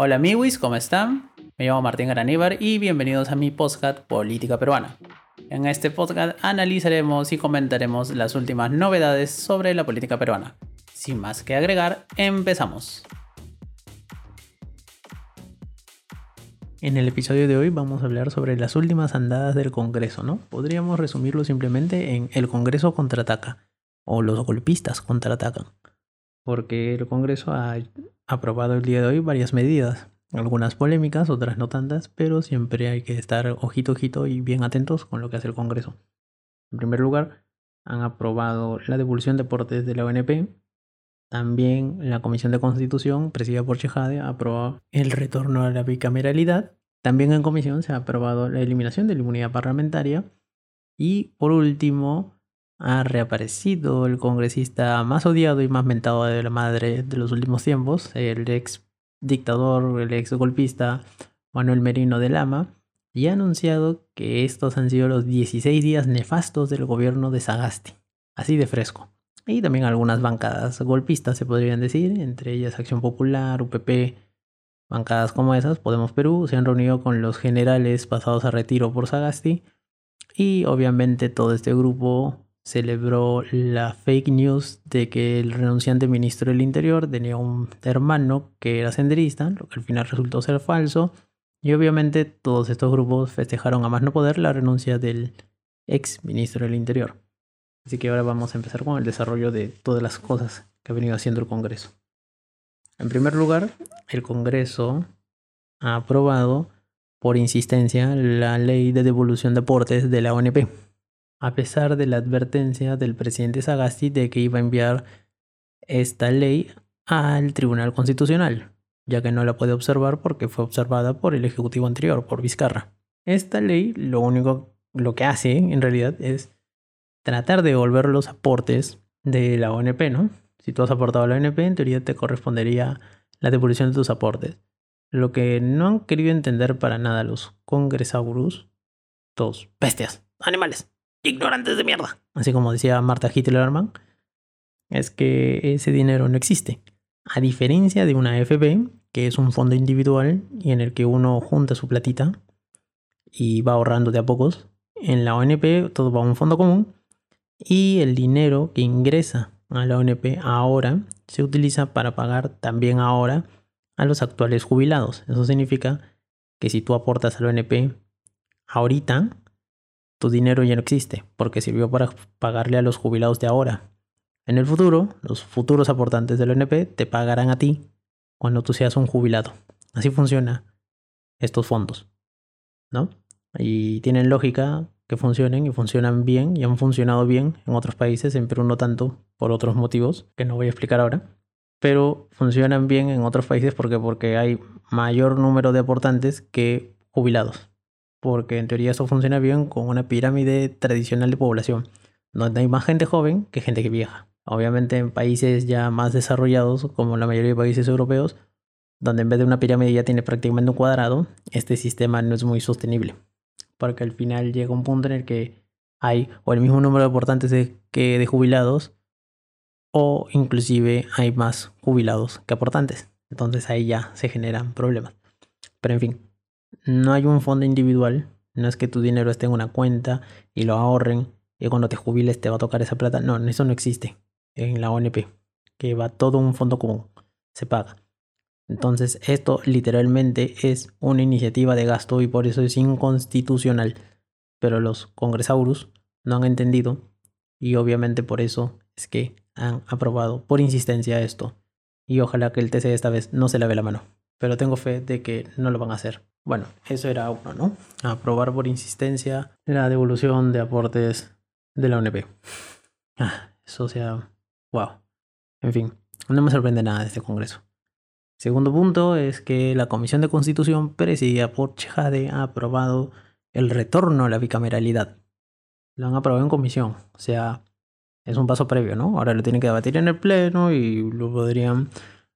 Hola amigos, ¿cómo están? Me llamo Martín Garaníbar y bienvenidos a mi podcast Política Peruana. En este podcast analizaremos y comentaremos las últimas novedades sobre la política peruana. Sin más que agregar, empezamos. En el episodio de hoy vamos a hablar sobre las últimas andadas del Congreso, ¿no? Podríamos resumirlo simplemente en el Congreso contraataca o los golpistas contraatacan. Porque el Congreso ha aprobado el día de hoy varias medidas, algunas polémicas, otras no tantas, pero siempre hay que estar ojito ojito y bien atentos con lo que hace el Congreso. En primer lugar, han aprobado la devolución de deportes de la ONP. También la Comisión de Constitución, presidida por Chejade, aprobó el retorno a la bicameralidad. También en comisión se ha aprobado la eliminación de la inmunidad parlamentaria. Y por último, ha reaparecido el congresista más odiado y más mentado de la madre de los últimos tiempos, el ex dictador, el ex golpista Manuel Merino de Lama, y ha anunciado que estos han sido los 16 días nefastos del gobierno de Sagasti, así de fresco. Y también algunas bancadas golpistas se podrían decir, entre ellas Acción Popular, UPP, bancadas como esas, Podemos Perú, se han reunido con los generales pasados a retiro por Sagasti, y obviamente todo este grupo celebró la fake news de que el renunciante ministro del Interior tenía un hermano que era senderista, lo que al final resultó ser falso. Y obviamente todos estos grupos festejaron a más no poder la renuncia del ex ministro del Interior. Así que ahora vamos a empezar con el desarrollo de todas las cosas que ha venido haciendo el Congreso. En primer lugar, el Congreso ha aprobado por insistencia la ley de devolución de aportes de la ONP a pesar de la advertencia del presidente Sagasti de que iba a enviar esta ley al Tribunal Constitucional, ya que no la puede observar porque fue observada por el Ejecutivo anterior, por Vizcarra. Esta ley lo único lo que hace en realidad es tratar de devolver los aportes de la ONP, ¿no? Si tú has aportado a la ONP, en teoría te correspondería la devolución de tus aportes. Lo que no han querido entender para nada los congresaurus, todos bestias, animales, ignorantes de mierda. Así como decía Marta Hitlerman, es que ese dinero no existe. A diferencia de una FB, que es un fondo individual y en el que uno junta su platita y va ahorrando de a pocos, en la ONP todo va a un fondo común y el dinero que ingresa a la ONP ahora se utiliza para pagar también ahora a los actuales jubilados. Eso significa que si tú aportas a la ONP ahorita, tu dinero ya no existe, porque sirvió para pagarle a los jubilados de ahora. En el futuro, los futuros aportantes del ONP te pagarán a ti cuando tú seas un jubilado. Así funciona estos fondos, ¿no? Y tienen lógica que funcionen y funcionan bien y han funcionado bien en otros países, en Perú no tanto por otros motivos que no voy a explicar ahora, pero funcionan bien en otros países porque porque hay mayor número de aportantes que jubilados porque en teoría eso funciona bien con una pirámide tradicional de población, donde hay más gente joven que gente que vieja. Obviamente en países ya más desarrollados, como la mayoría de países europeos, donde en vez de una pirámide ya tiene prácticamente un cuadrado, este sistema no es muy sostenible, porque al final llega un punto en el que hay o el mismo número de aportantes que de jubilados, o inclusive hay más jubilados que aportantes. Entonces ahí ya se generan problemas. Pero en fin, no hay un fondo individual. No es que tu dinero esté en una cuenta y lo ahorren y cuando te jubiles te va a tocar esa plata. No, eso no existe en la ONP. Que va todo un fondo común. Se paga. Entonces esto literalmente es una iniciativa de gasto y por eso es inconstitucional. Pero los congresaurus no han entendido y obviamente por eso es que han aprobado por insistencia esto. Y ojalá que el TC esta vez no se lave la mano. Pero tengo fe de que no lo van a hacer. Bueno, eso era uno, ¿no? Aprobar por insistencia la devolución de aportes de la UNP. Ah, eso sea. ¡Wow! En fin, no me sorprende nada de este Congreso. Segundo punto es que la Comisión de Constitución, presidida por Chejade, ha aprobado el retorno a la bicameralidad. Lo han aprobado en comisión, o sea, es un paso previo, ¿no? Ahora lo tienen que debatir en el Pleno y lo podrían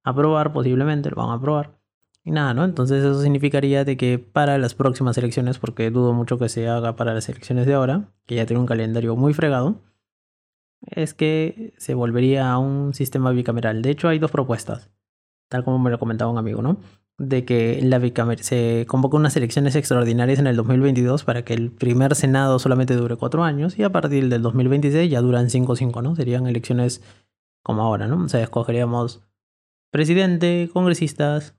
aprobar, posiblemente lo van a aprobar. Y nada, ¿no? Entonces eso significaría de que para las próximas elecciones, porque dudo mucho que se haga para las elecciones de ahora, que ya tiene un calendario muy fregado, es que se volvería a un sistema bicameral. De hecho, hay dos propuestas, tal como me lo comentaba un amigo, ¿no? de que la se convoca unas elecciones extraordinarias en el 2022 para que el primer Senado solamente dure cuatro años y a partir del 2026 ya duran cinco o cinco, ¿no? Serían elecciones como ahora, ¿no? O sea, escogeríamos presidente, congresistas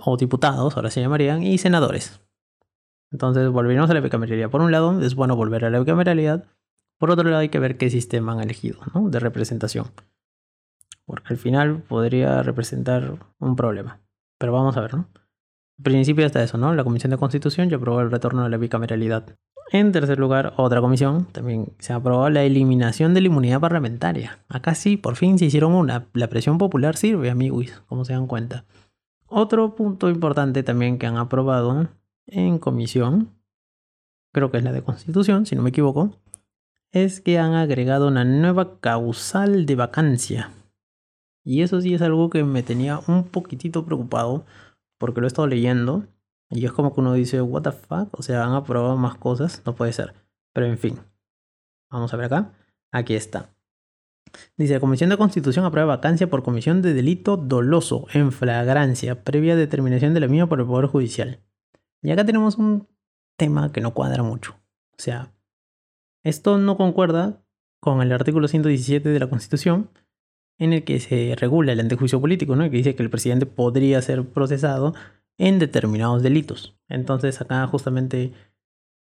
o diputados, ahora se llamarían, y senadores. Entonces volveríamos a la bicameralidad. Por un lado, es bueno volver a la bicameralidad. Por otro lado, hay que ver qué sistema han elegido, ¿no? De representación. Porque al final podría representar un problema. Pero vamos a ver, ¿no? En principio está eso, ¿no? La Comisión de Constitución ya aprobó el retorno de la bicameralidad. En tercer lugar, otra comisión también se aprobó la eliminación de la inmunidad parlamentaria. Acá sí, por fin se hicieron una. La presión popular sirve, amigos, como se dan cuenta. Otro punto importante también que han aprobado en comisión, creo que es la de Constitución, si no me equivoco, es que han agregado una nueva causal de vacancia. Y eso sí es algo que me tenía un poquitito preocupado porque lo he estado leyendo y es como que uno dice, what the fuck, o sea, han aprobado más cosas, no puede ser. Pero en fin, vamos a ver acá, aquí está. Dice, Comisión de Constitución aprueba vacancia por comisión de delito doloso en flagrancia, previa determinación de la misma por el Poder Judicial. Y acá tenemos un tema que no cuadra mucho. O sea, esto no concuerda con el artículo 117 de la Constitución, en el que se regula el antejuicio político, ¿no? que dice que el presidente podría ser procesado en determinados delitos. Entonces acá justamente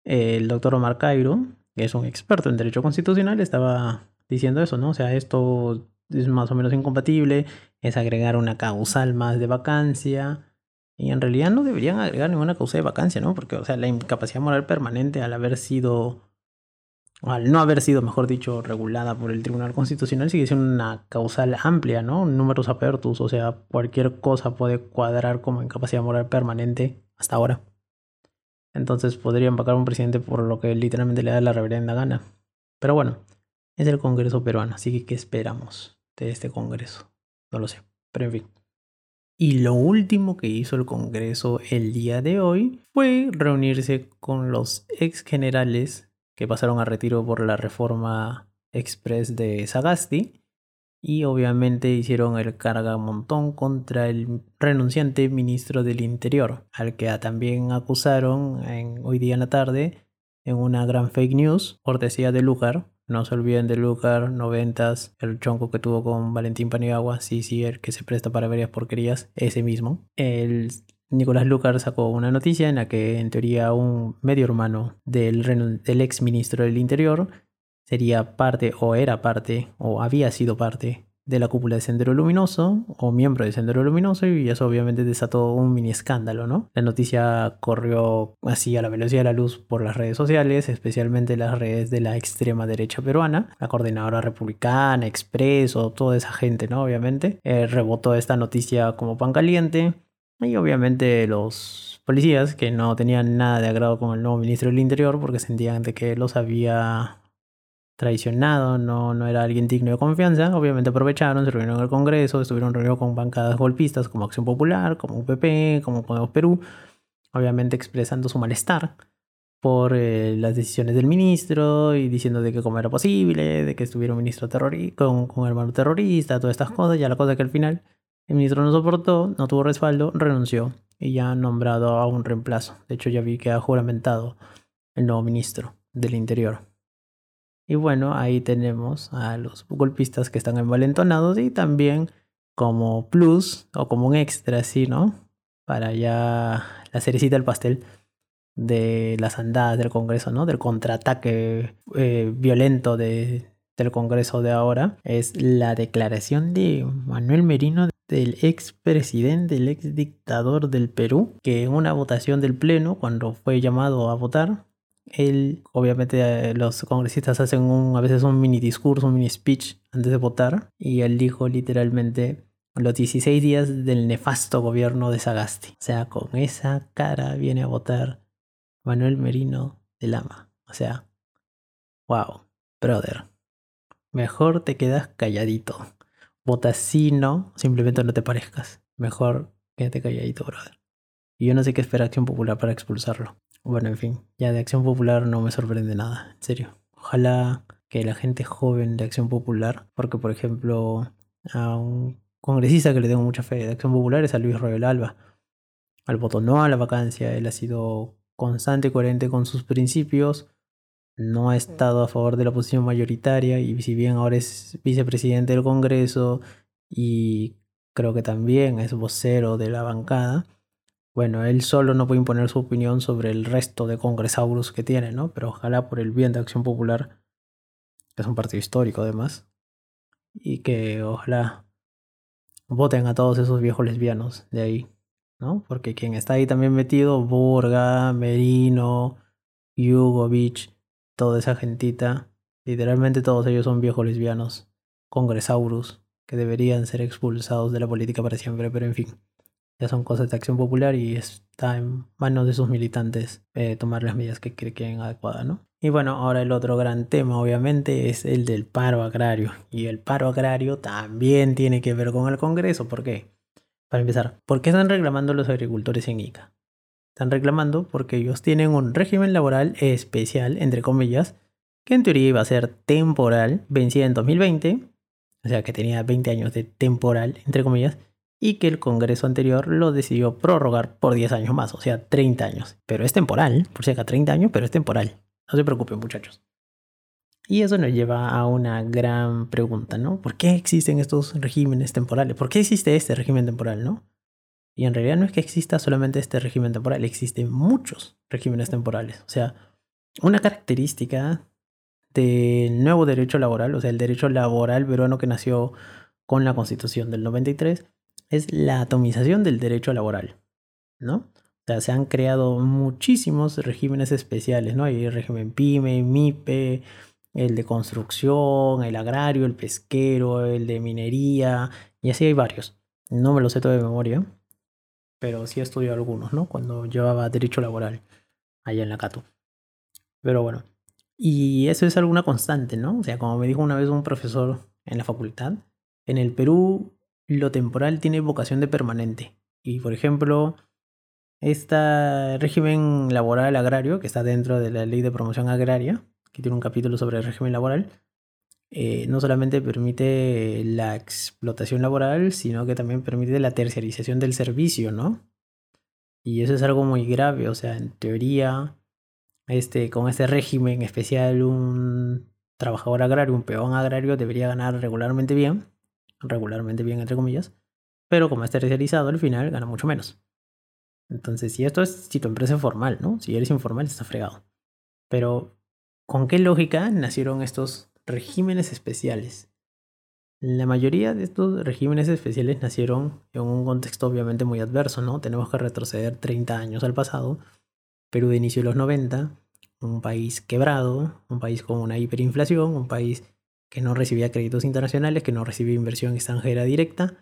eh, el doctor Omar Cairo, que es un experto en derecho constitucional, estaba diciendo eso, ¿no? O sea, esto es más o menos incompatible, es agregar una causal más de vacancia. Y en realidad no deberían agregar ninguna causa de vacancia, ¿no? Porque, o sea, la incapacidad moral permanente al haber sido al no haber sido, mejor dicho, regulada por el Tribunal Constitucional, sigue siendo una causal amplia, ¿no? Números apertos, o sea, cualquier cosa puede cuadrar como incapacidad moral permanente hasta ahora. Entonces podrían vacar a un presidente por lo que literalmente le da la reverenda gana. Pero bueno, es el Congreso peruano, así que ¿qué esperamos de este Congreso? No lo sé, pero en fin. Y lo último que hizo el Congreso el día de hoy fue reunirse con los ex generales que pasaron a retiro por la reforma express de Sagasti. Y obviamente hicieron el carga montón contra el renunciante ministro del Interior, al que también acusaron hoy día en la tarde en una gran fake news, cortesía de Lucar. No se olviden de Lucar, noventas, el chonco que tuvo con Valentín Paniagua, sí, sí, el que se presta para varias porquerías, ese mismo. El Nicolás Lucar sacó una noticia en la que en teoría un medio hermano del, del ex ministro del Interior sería parte o era parte o había sido parte de la cúpula de Sendero Luminoso o miembro de Sendero Luminoso y eso obviamente desató un mini escándalo, ¿no? La noticia corrió así a la velocidad de la luz por las redes sociales, especialmente las redes de la extrema derecha peruana, la coordinadora republicana, Expreso, toda esa gente, ¿no? Obviamente, eh, rebotó esta noticia como pan caliente y obviamente los policías que no tenían nada de agrado con el nuevo ministro del Interior porque sentían de que los había traicionado, no, no era alguien digno de confianza, obviamente aprovecharon, se reunieron en el Congreso, estuvieron reunidos con bancadas golpistas como Acción Popular, como UPP, como Podemos Perú, obviamente expresando su malestar por eh, las decisiones del ministro y diciendo de que cómo era posible, de que estuviera un ministro con, con hermano terrorista, todas estas cosas, ya la cosa que al final el ministro no soportó, no tuvo respaldo, renunció y ya ha nombrado a un reemplazo. De hecho, ya vi que ha juramentado el nuevo ministro del Interior. Y bueno, ahí tenemos a los golpistas que están envalentonados y también como plus o como un extra, así, ¿no? Para ya la cerecita del pastel de las andadas del Congreso, ¿no? Del contraataque eh, violento de, del Congreso de ahora, es la declaración de Manuel Merino del ex presidente, el ex dictador del Perú, que en una votación del Pleno, cuando fue llamado a votar, él, obviamente eh, los congresistas hacen un, a veces un mini discurso, un mini speech antes de votar, y él dijo literalmente los 16 días del nefasto gobierno de Sagasti. O sea, con esa cara viene a votar Manuel Merino de Lama. O sea, wow, brother. Mejor te quedas calladito. Vota sí, no, simplemente no te parezcas. Mejor quédate calladito, brother. Y yo no sé qué espera Acción Popular para expulsarlo. Bueno, en fin, ya de Acción Popular no me sorprende nada, en serio. Ojalá que la gente joven de Acción Popular, porque por ejemplo, a un congresista que le tengo mucha fe de Acción Popular es a Luis Royal Alba. al voto no a la vacancia. Él ha sido constante y coherente con sus principios. No ha estado a favor de la posición mayoritaria y si bien ahora es vicepresidente del Congreso y creo que también es vocero de la bancada, bueno, él solo no puede imponer su opinión sobre el resto de congresauros que tiene, ¿no? Pero ojalá por el bien de Acción Popular, que es un partido histórico además, y que ojalá voten a todos esos viejos lesbianos de ahí, ¿no? Porque quien está ahí también metido, Burga, Merino, Beach, toda esa gentita, literalmente todos ellos son viejos lesbianos, congresaurus, que deberían ser expulsados de la política para siempre, pero en fin ya son cosas de acción popular y está en manos de sus militantes eh, tomar las medidas que creen adecuadas, ¿no? Y bueno, ahora el otro gran tema obviamente es el del paro agrario. Y el paro agrario también tiene que ver con el Congreso. ¿Por qué? Para empezar, ¿por qué están reclamando los agricultores en ICA? Están reclamando porque ellos tienen un régimen laboral especial, entre comillas, que en teoría iba a ser temporal, vencida en 2020, o sea que tenía 20 años de temporal, entre comillas, y que el Congreso anterior lo decidió prorrogar por 10 años más, o sea, 30 años. Pero es temporal, por si acá 30 años, pero es temporal. No se preocupen muchachos. Y eso nos lleva a una gran pregunta, ¿no? ¿Por qué existen estos regímenes temporales? ¿Por qué existe este régimen temporal, no? Y en realidad no es que exista solamente este régimen temporal, existen muchos regímenes temporales. O sea, una característica del nuevo derecho laboral, o sea, el derecho laboral peruano que nació con la constitución del 93, es la atomización del derecho laboral, ¿no? O sea, se han creado muchísimos regímenes especiales, ¿no? Hay el régimen PYME, MIPE, el de construcción, el agrario, el pesquero, el de minería, y así hay varios. No me lo sé todo de memoria, pero sí he estudiado algunos, ¿no? Cuando llevaba derecho laboral allá en la Cato. Pero bueno, y eso es alguna constante, ¿no? O sea, como me dijo una vez un profesor en la facultad, en el Perú lo temporal tiene vocación de permanente. Y por ejemplo, este régimen laboral agrario, que está dentro de la ley de promoción agraria, que tiene un capítulo sobre el régimen laboral, eh, no solamente permite la explotación laboral, sino que también permite la terciarización del servicio, ¿no? Y eso es algo muy grave, o sea, en teoría, este, con este régimen especial, un trabajador agrario, un peón agrario debería ganar regularmente bien, regularmente bien, entre comillas, pero como es terciarizado, al final gana mucho menos. Entonces, si esto es si tu empresa es formal, ¿no? Si eres informal, está fregado. Pero, ¿con qué lógica nacieron estos regímenes especiales? La mayoría de estos regímenes especiales nacieron en un contexto obviamente muy adverso, ¿no? Tenemos que retroceder 30 años al pasado. Perú de inicio de los 90, un país quebrado, un país con una hiperinflación, un país que no recibía créditos internacionales, que no recibía inversión extranjera directa,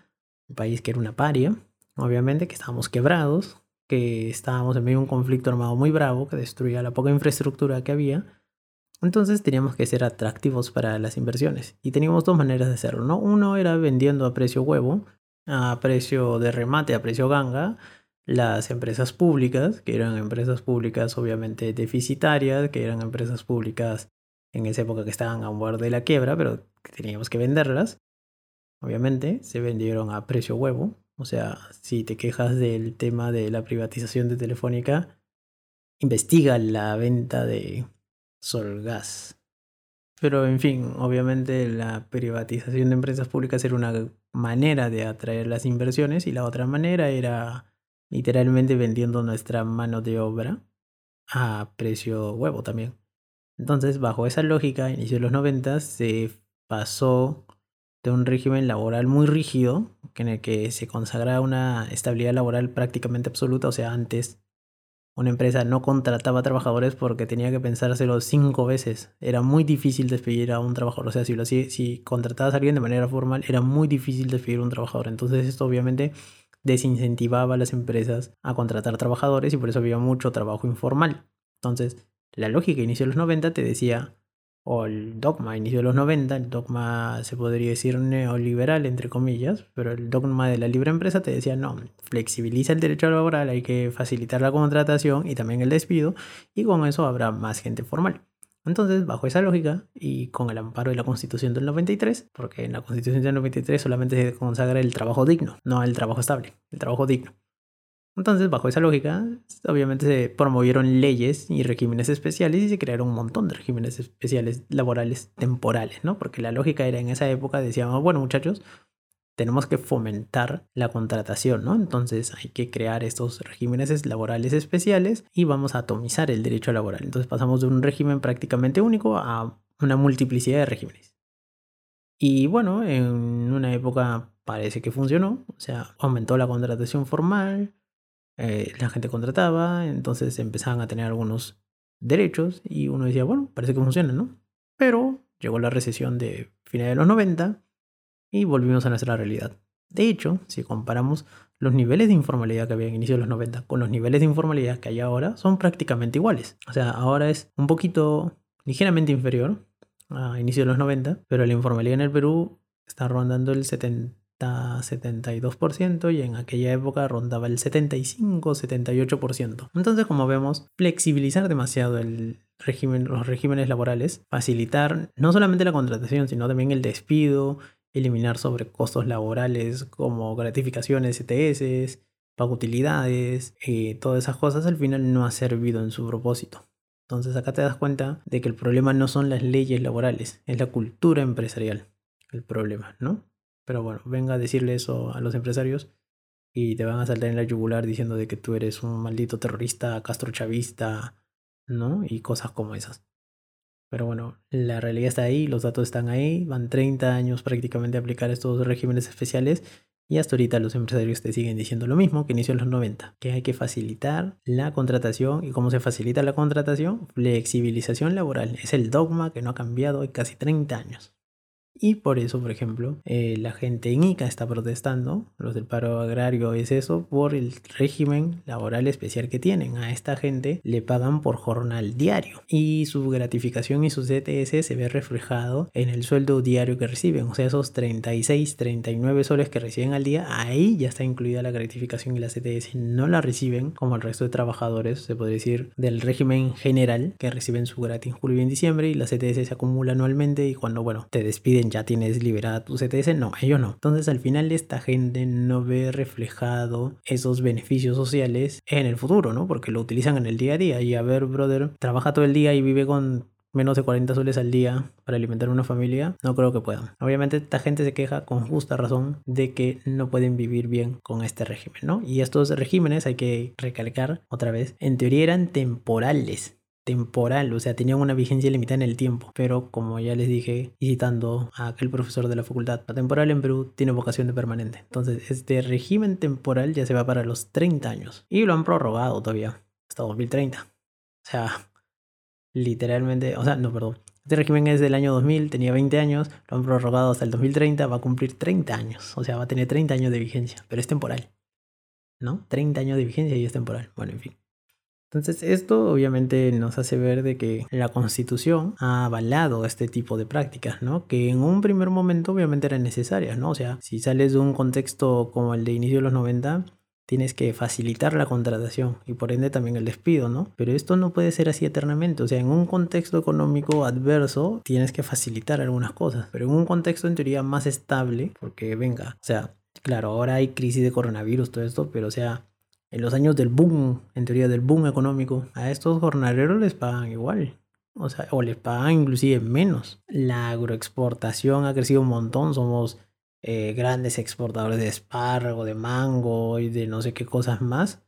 un país que era una paria, obviamente, que estábamos quebrados, que estábamos en medio de un conflicto armado muy bravo que destruía la poca infraestructura que había. Entonces teníamos que ser atractivos para las inversiones y teníamos dos maneras de hacerlo, ¿no? Uno era vendiendo a precio huevo, a precio de remate, a precio ganga, las empresas públicas, que eran empresas públicas obviamente deficitarias, que eran empresas públicas en esa época que estaban a un borde de la quiebra, pero teníamos que venderlas. Obviamente, se vendieron a precio huevo. O sea, si te quejas del tema de la privatización de Telefónica, investiga la venta de Solgas. Pero en fin, obviamente la privatización de empresas públicas era una manera de atraer las inversiones y la otra manera era literalmente vendiendo nuestra mano de obra a precio huevo también. Entonces, bajo esa lógica, a inicio de los 90 se pasó de un régimen laboral muy rígido, en el que se consagraba una estabilidad laboral prácticamente absoluta, o sea, antes una empresa no contrataba trabajadores porque tenía que pensárselo cinco veces. Era muy difícil despedir a un trabajador. O sea, si, lo, si, si contratabas a alguien de manera formal, era muy difícil despedir a un trabajador. Entonces esto obviamente desincentivaba a las empresas a contratar trabajadores y por eso había mucho trabajo informal. Entonces, la lógica inicio de los 90 te decía, o el dogma inicio de los 90, el dogma se podría decir neoliberal entre comillas, pero el dogma de la libre empresa te decía, no, flexibiliza el derecho laboral, hay que facilitar la contratación y también el despido, y con eso habrá más gente formal. Entonces, bajo esa lógica y con el amparo de la Constitución del 93, porque en la Constitución del 93 solamente se consagra el trabajo digno, no el trabajo estable, el trabajo digno. Entonces, bajo esa lógica, obviamente se promovieron leyes y regímenes especiales y se crearon un montón de regímenes especiales laborales temporales, ¿no? Porque la lógica era en esa época, decíamos, bueno muchachos, tenemos que fomentar la contratación, ¿no? Entonces hay que crear estos regímenes laborales especiales y vamos a atomizar el derecho laboral. Entonces pasamos de un régimen prácticamente único a una multiplicidad de regímenes. Y bueno, en una época parece que funcionó, o sea, aumentó la contratación formal, eh, la gente contrataba, entonces empezaban a tener algunos derechos y uno decía, bueno, parece que funciona, ¿no? Pero llegó la recesión de finales de los 90 y volvimos a nuestra realidad. De hecho, si comparamos los niveles de informalidad que había en inicio de los 90 con los niveles de informalidad que hay ahora, son prácticamente iguales. O sea, ahora es un poquito ligeramente inferior a inicio de los 90, pero la informalidad en el Perú está rondando el 70 72% y en aquella época rondaba el 75-78%. Entonces, como vemos, flexibilizar demasiado el régimen, los regímenes laborales, facilitar no solamente la contratación, sino también el despido, eliminar sobrecostos laborales como gratificaciones, ETS, pago utilidades, eh, todas esas cosas al final no ha servido en su propósito. Entonces acá te das cuenta de que el problema no son las leyes laborales, es la cultura empresarial el problema, ¿no? Pero bueno, venga a decirle eso a los empresarios y te van a saltar en la yugular diciendo de que tú eres un maldito terrorista, castrochavista, ¿no? Y cosas como esas. Pero bueno, la realidad está ahí, los datos están ahí, van 30 años prácticamente a aplicar estos regímenes especiales y hasta ahorita los empresarios te siguen diciendo lo mismo que inició en los 90, que hay que facilitar la contratación y cómo se facilita la contratación, flexibilización laboral. Es el dogma que no ha cambiado en casi 30 años. Y por eso, por ejemplo, eh, la gente en Ica está protestando, los del paro agrario es eso, por el régimen laboral especial que tienen. A esta gente le pagan por jornal diario y su gratificación y su CTS se ve reflejado en el sueldo diario que reciben. O sea, esos 36, 39 soles que reciben al día, ahí ya está incluida la gratificación y la CTS. No la reciben como el resto de trabajadores, se puede decir, del régimen general que reciben su gratis en julio y en diciembre y la CTS se acumula anualmente y cuando, bueno, te despiden ya tienes liberada tu CTS. No, ellos no. Entonces al final esta gente no ve reflejado esos beneficios sociales en el futuro, ¿no? Porque lo utilizan en el día a día. Y a ver, brother, trabaja todo el día y vive con menos de 40 soles al día para alimentar una familia, no creo que puedan. Obviamente esta gente se queja con justa razón de que no pueden vivir bien con este régimen, ¿no? Y estos regímenes hay que recalcar otra vez, en teoría eran temporales temporal, o sea, tenían una vigencia limitada en el tiempo. Pero como ya les dije, citando a aquel profesor de la facultad, la temporal en Perú tiene vocación de permanente. Entonces, este régimen temporal ya se va para los 30 años. Y lo han prorrogado todavía, hasta 2030. O sea, literalmente, o sea, no, perdón. Este régimen es del año 2000, tenía 20 años, lo han prorrogado hasta el 2030, va a cumplir 30 años. O sea, va a tener 30 años de vigencia, pero es temporal. ¿No? 30 años de vigencia y es temporal. Bueno, en fin. Entonces esto obviamente nos hace ver de que la constitución ha avalado este tipo de prácticas, ¿no? Que en un primer momento obviamente eran necesarias, ¿no? O sea, si sales de un contexto como el de inicio de los 90, tienes que facilitar la contratación y por ende también el despido, ¿no? Pero esto no puede ser así eternamente, o sea, en un contexto económico adverso tienes que facilitar algunas cosas, pero en un contexto en teoría más estable, porque venga, o sea, claro, ahora hay crisis de coronavirus, todo esto, pero o sea, en los años del boom, en teoría del boom económico, a estos jornaleros les pagan igual. O sea, o les pagan inclusive menos. La agroexportación ha crecido un montón. Somos eh, grandes exportadores de espárrago, de mango y de no sé qué cosas más.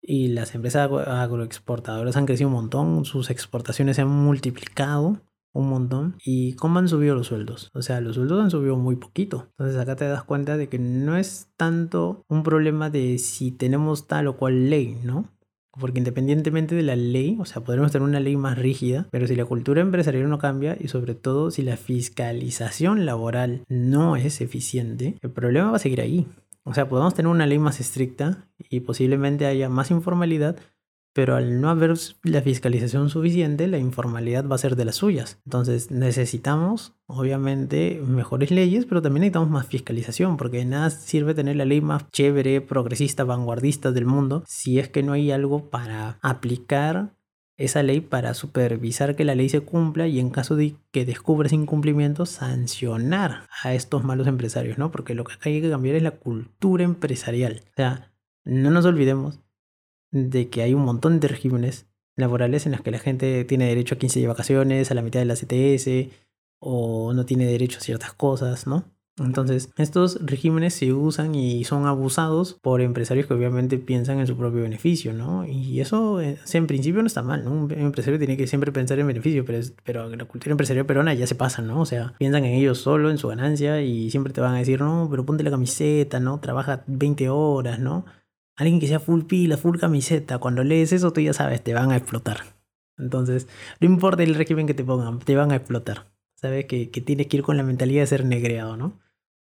Y las empresas agroexportadoras han crecido un montón. Sus exportaciones se han multiplicado un montón. ¿Y cómo han subido los sueldos? O sea, los sueldos han subido muy poquito. Entonces acá te das cuenta de que no es tanto un problema de si tenemos tal o cual ley, ¿no? Porque independientemente de la ley, o sea, podremos tener una ley más rígida, pero si la cultura empresarial no cambia y sobre todo si la fiscalización laboral no es eficiente, el problema va a seguir ahí. O sea, podemos tener una ley más estricta y posiblemente haya más informalidad, pero al no haber la fiscalización suficiente, la informalidad va a ser de las suyas. Entonces necesitamos, obviamente, mejores leyes, pero también necesitamos más fiscalización, porque de nada sirve tener la ley más chévere, progresista, vanguardista del mundo, si es que no hay algo para aplicar esa ley para supervisar que la ley se cumpla y en caso de que descubra ese incumplimiento sancionar a estos malos empresarios, ¿no? Porque lo que hay que cambiar es la cultura empresarial. O sea, no nos olvidemos de que hay un montón de regímenes laborales en los que la gente tiene derecho a 15 de vacaciones, a la mitad de la CTS, o no tiene derecho a ciertas cosas, ¿no? Entonces, estos regímenes se usan y son abusados por empresarios que obviamente piensan en su propio beneficio, ¿no? Y eso, eh, en principio no está mal, ¿no? Un empresario tiene que siempre pensar en beneficio, pero, pero la cultura empresarial peruana ya se pasa, ¿no? O sea, piensan en ellos solo, en su ganancia y siempre te van a decir, no, pero ponte la camiseta, ¿no? Trabaja 20 horas, ¿no? Alguien que sea full pila, full camiseta, cuando lees eso tú ya sabes, te van a explotar. Entonces, no importa el régimen que te pongan, te van a explotar. Sabes que, que tienes que ir con la mentalidad de ser negreado, ¿no?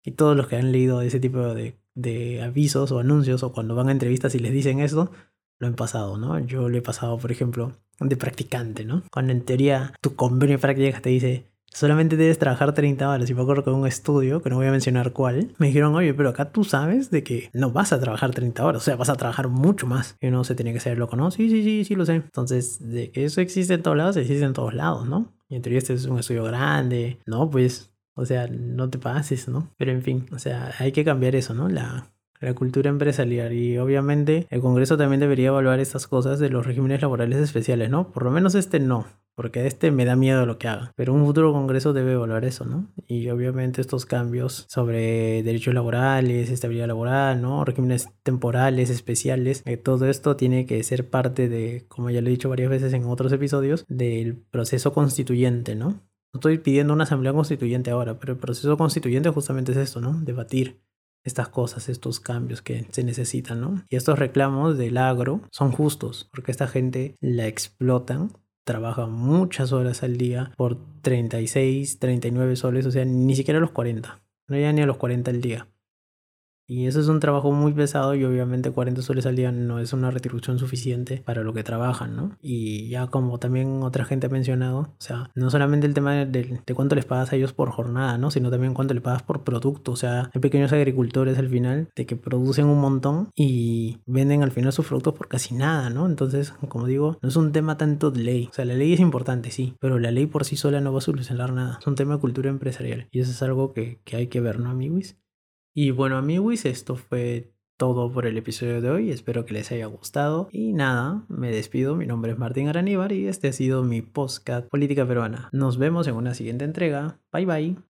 Y todos los que han leído ese tipo de, de avisos o anuncios o cuando van a entrevistas y les dicen eso, lo han pasado, ¿no? Yo lo he pasado, por ejemplo, de practicante, ¿no? Cuando en teoría tu convenio de prácticas te dice solamente debes trabajar 30 horas. Y me acuerdo que un estudio, que no voy a mencionar cuál, me dijeron, oye, pero acá tú sabes de que no vas a trabajar 30 horas, o sea, vas a trabajar mucho más. Y uno se tiene que ser loco, ¿no? Sí, sí, sí, sí, lo sé. Entonces, de que eso existe en todos lados, existe en todos lados, ¿no? Y en este es un estudio grande, ¿no? Pues o sea, no te pases, ¿no? Pero en fin, o sea, hay que cambiar eso, ¿no? La, la cultura empresarial y obviamente el Congreso también debería evaluar estas cosas de los regímenes laborales especiales, ¿no? Por lo menos este no, porque este me da miedo lo que haga, pero un futuro Congreso debe evaluar eso, ¿no? Y obviamente estos cambios sobre derechos laborales, estabilidad laboral, ¿no? Regímenes temporales, especiales, eh, todo esto tiene que ser parte de, como ya lo he dicho varias veces en otros episodios, del proceso constituyente, ¿no? No estoy pidiendo una asamblea constituyente ahora, pero el proceso constituyente justamente es esto, ¿no? Debatir estas cosas, estos cambios que se necesitan, ¿no? Y estos reclamos del agro son justos, porque esta gente la explotan, trabaja muchas horas al día por 36, 39 soles, o sea, ni siquiera los 40, no llega ni a los 40 al día. Y eso es un trabajo muy pesado y obviamente 40 soles al día no es una retribución suficiente para lo que trabajan, ¿no? Y ya como también otra gente ha mencionado, o sea, no solamente el tema de, cuánto les pagas a ellos por jornada, ¿no? Sino también cuánto les pagas por producto. O sea, hay pequeños agricultores al final de que producen un montón y venden al final sus productos por casi nada, ¿no? Entonces, como digo, no es un tema tanto de ley. O sea, la ley es importante, sí, pero la ley por sí sola no va a solucionar nada. Es un tema de cultura empresarial y eso es algo que, que hay que ver, ¿no, amigos? Y bueno amigos, esto fue todo por el episodio de hoy. Espero que les haya gustado. Y nada, me despido. Mi nombre es Martín Araníbar y este ha sido mi podcast Política Peruana. Nos vemos en una siguiente entrega. Bye bye.